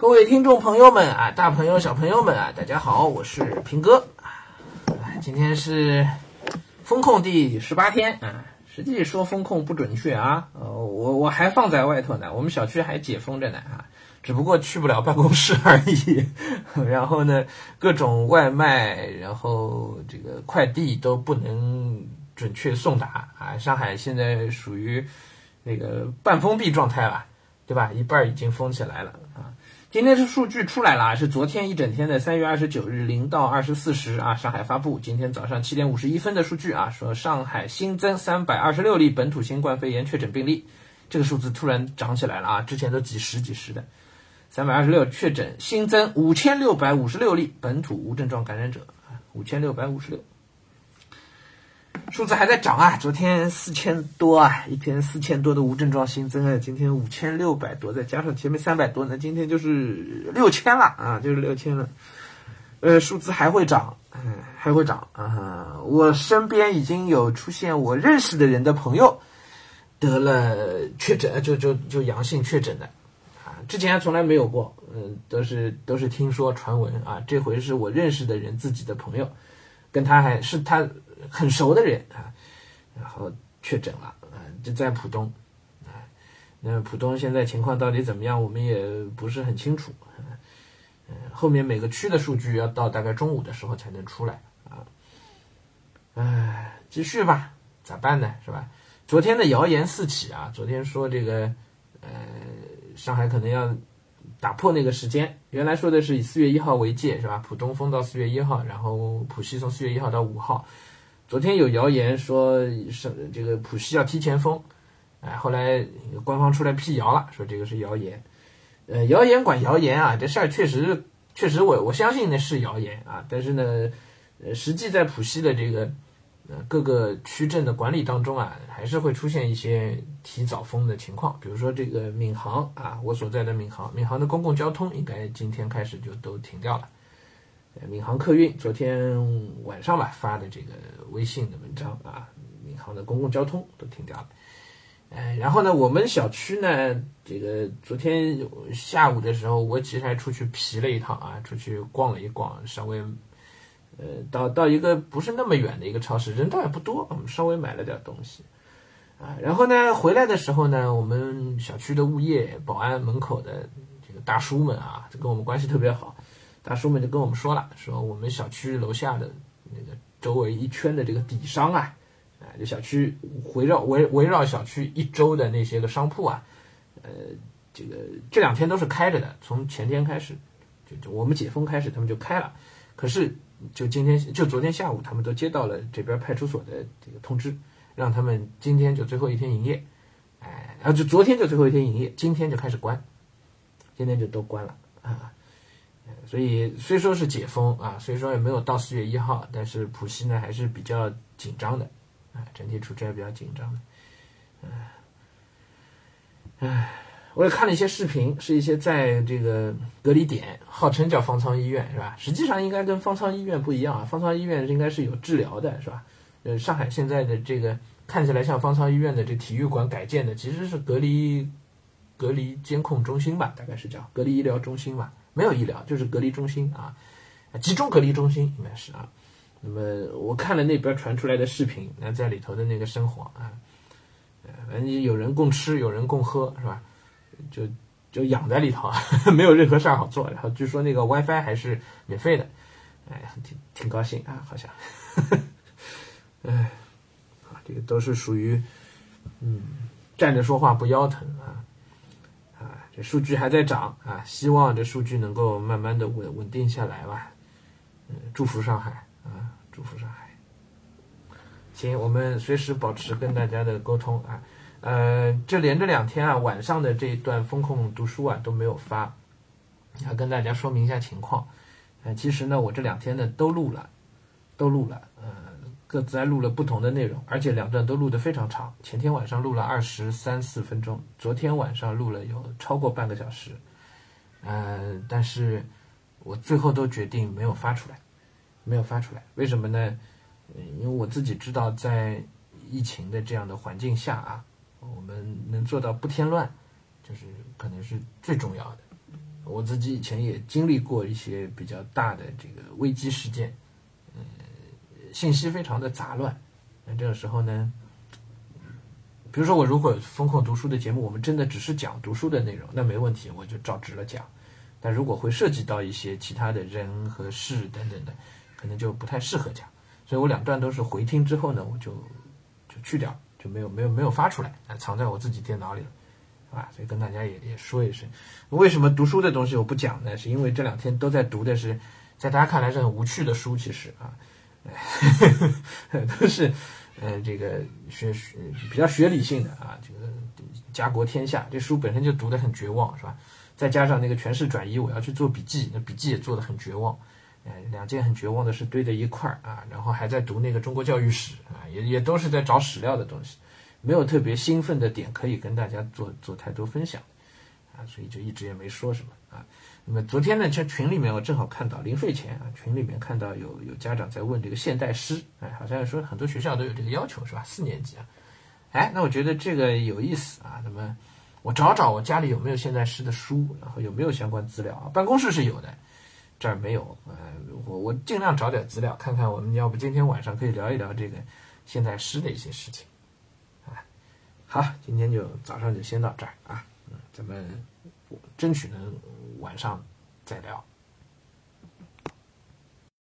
各位听众朋友们啊，大朋友小朋友们啊，大家好，我是平哥啊。今天是风控第十八天啊，实际说风控不准确啊，呃，我我还放在外头呢，我们小区还解封着呢啊，只不过去不了办公室而已。然后呢，各种外卖，然后这个快递都不能准确送达啊。上海现在属于那个半封闭状态了，对吧？一半已经封起来了啊。今天是数据出来了，是昨天一整天的三月二十九日零到二十四时啊，上海发布。今天早上七点五十一分的数据啊，说上海新增三百二十六例本土新冠肺炎确诊病例，这个数字突然涨起来了啊，之前都几十几十的，三百二十六确诊新增五千六百五十六例本土无症状感染者，五千六百五十六。数字还在涨啊！昨天四千多啊，一天四千多的无症状新增啊，今天五千六百多，再加上前面三百多，那今天就是六千了啊，就是六千了。呃，数字还会涨，嗯，还会涨啊！我身边已经有出现我认识的人的朋友得了确诊，就就就阳性确诊的啊，之前从来没有过，嗯，都是都是听说传闻啊，这回是我认识的人自己的朋友，跟他还是他。很熟的人啊，然后确诊了啊，就在浦东啊。那浦东现在情况到底怎么样，我们也不是很清楚。嗯，后面每个区的数据要到大概中午的时候才能出来啊。唉，继续吧，咋办呢？是吧？昨天的谣言四起啊，昨天说这个呃，上海可能要打破那个时间，原来说的是以四月一号为界，是吧？浦东封到四月一号，然后浦西从四月一号到五号。昨天有谣言说是这个浦西要提前封，哎，后来官方出来辟谣了，说这个是谣言。呃，谣言管谣言啊，这事儿确实确实我我相信那是谣言啊，但是呢，呃，实际在浦西的这个呃各个区镇的管理当中啊，还是会出现一些提早封的情况，比如说这个闵行啊，我所在的闵行，闵行的公共交通应该今天开始就都停掉了。闵行客运昨天晚上吧发的这个微信的文章啊，闵行的公共交通都停掉了。哎，然后呢，我们小区呢，这个昨天下午的时候，我其实还出去皮了一趟啊，出去逛了一逛，稍微呃到到一个不是那么远的一个超市，人倒也不多，我们稍微买了点东西啊。然后呢，回来的时候呢，我们小区的物业、保安门口的这个大叔们啊，这跟我们关系特别好。大叔们就跟我们说了，说我们小区楼下的那个周围一圈的这个底商啊，啊，这小区围绕围围绕小区一周的那些个商铺啊，呃，这个这两天都是开着的，从前天开始，就就我们解封开始，他们就开了。可是就今天就昨天下午，他们都接到了这边派出所的这个通知，让他们今天就最后一天营业，哎，然后就昨天就最后一天营业，今天就开始关，今天就都关了啊。所以虽说是解封啊，虽说也没有到四月一号，但是浦西呢还是比较紧张的，啊，整体处在比较紧张的，唉，我也看了一些视频，是一些在这个隔离点，号称叫方舱医院是吧？实际上应该跟方舱医院不一样啊，方舱医院应该是有治疗的是吧？呃，上海现在的这个看起来像方舱医院的这体育馆改建的，其实是隔离隔离监控中心吧，大概是叫隔离医疗中心吧。没有医疗，就是隔离中心啊，集中隔离中心应该是啊。那么我看了那边传出来的视频，那在里头的那个生活啊，反正有人共吃，有人共喝，是吧？就就养在里头，没有任何事儿好做。然后据说那个 WiFi 还是免费的，哎，挺挺高兴啊，好像。哎，啊，这个都是属于嗯，站着说话不腰疼啊。数据还在涨啊，希望这数据能够慢慢的稳稳定下来吧。嗯，祝福上海啊，祝福上海。行，我们随时保持跟大家的沟通啊。呃，这连着两天啊，晚上的这一段风控读书啊都没有发，要跟大家说明一下情况。呃，其实呢，我这两天呢都录了，都录了。各自还录了不同的内容，而且两段都录得非常长。前天晚上录了二十三四分钟，昨天晚上录了有超过半个小时。嗯，但是我最后都决定没有发出来，没有发出来。为什么呢？因为我自己知道，在疫情的这样的环境下啊，我们能做到不添乱，就是可能是最重要的。我自己以前也经历过一些比较大的这个危机事件，嗯，信息非常的杂乱。那这个时候呢，比如说我如果风控读书的节目，我们真的只是讲读书的内容，那没问题，我就照直了讲。但如果会涉及到一些其他的人和事等等的，可能就不太适合讲。所以我两段都是回听之后呢，我就就去掉，就没有没有没有发出来，啊，藏在我自己电脑里了。啊，所以跟大家也也说一声，为什么读书的东西我不讲呢？是因为这两天都在读的是，在大家看来是很无趣的书，其实啊，都是呃这个学学比较学理性的啊，这个家国天下这书本身就读得很绝望，是吧？再加上那个权势转移，我要去做笔记，那笔记也做得很绝望，呃，两件很绝望的事堆在一块儿啊，然后还在读那个中国教育史啊，也也都是在找史料的东西。没有特别兴奋的点可以跟大家做做太多分享，所以就一直也没说什么啊。那么昨天呢，在群里面我正好看到临睡前啊，群里面看到有有家长在问这个现代诗，哎，好像说很多学校都有这个要求是吧？四年级啊，哎，那我觉得这个有意思啊。那么我找找我家里有没有现代诗的书，然后有没有相关资料啊？办公室是有的，这儿没有。呃，我我尽量找点资料，看看我们要不今天晚上可以聊一聊这个现代诗的一些事情。好，今天就早上就先到这儿啊，咱们争取能晚上再聊。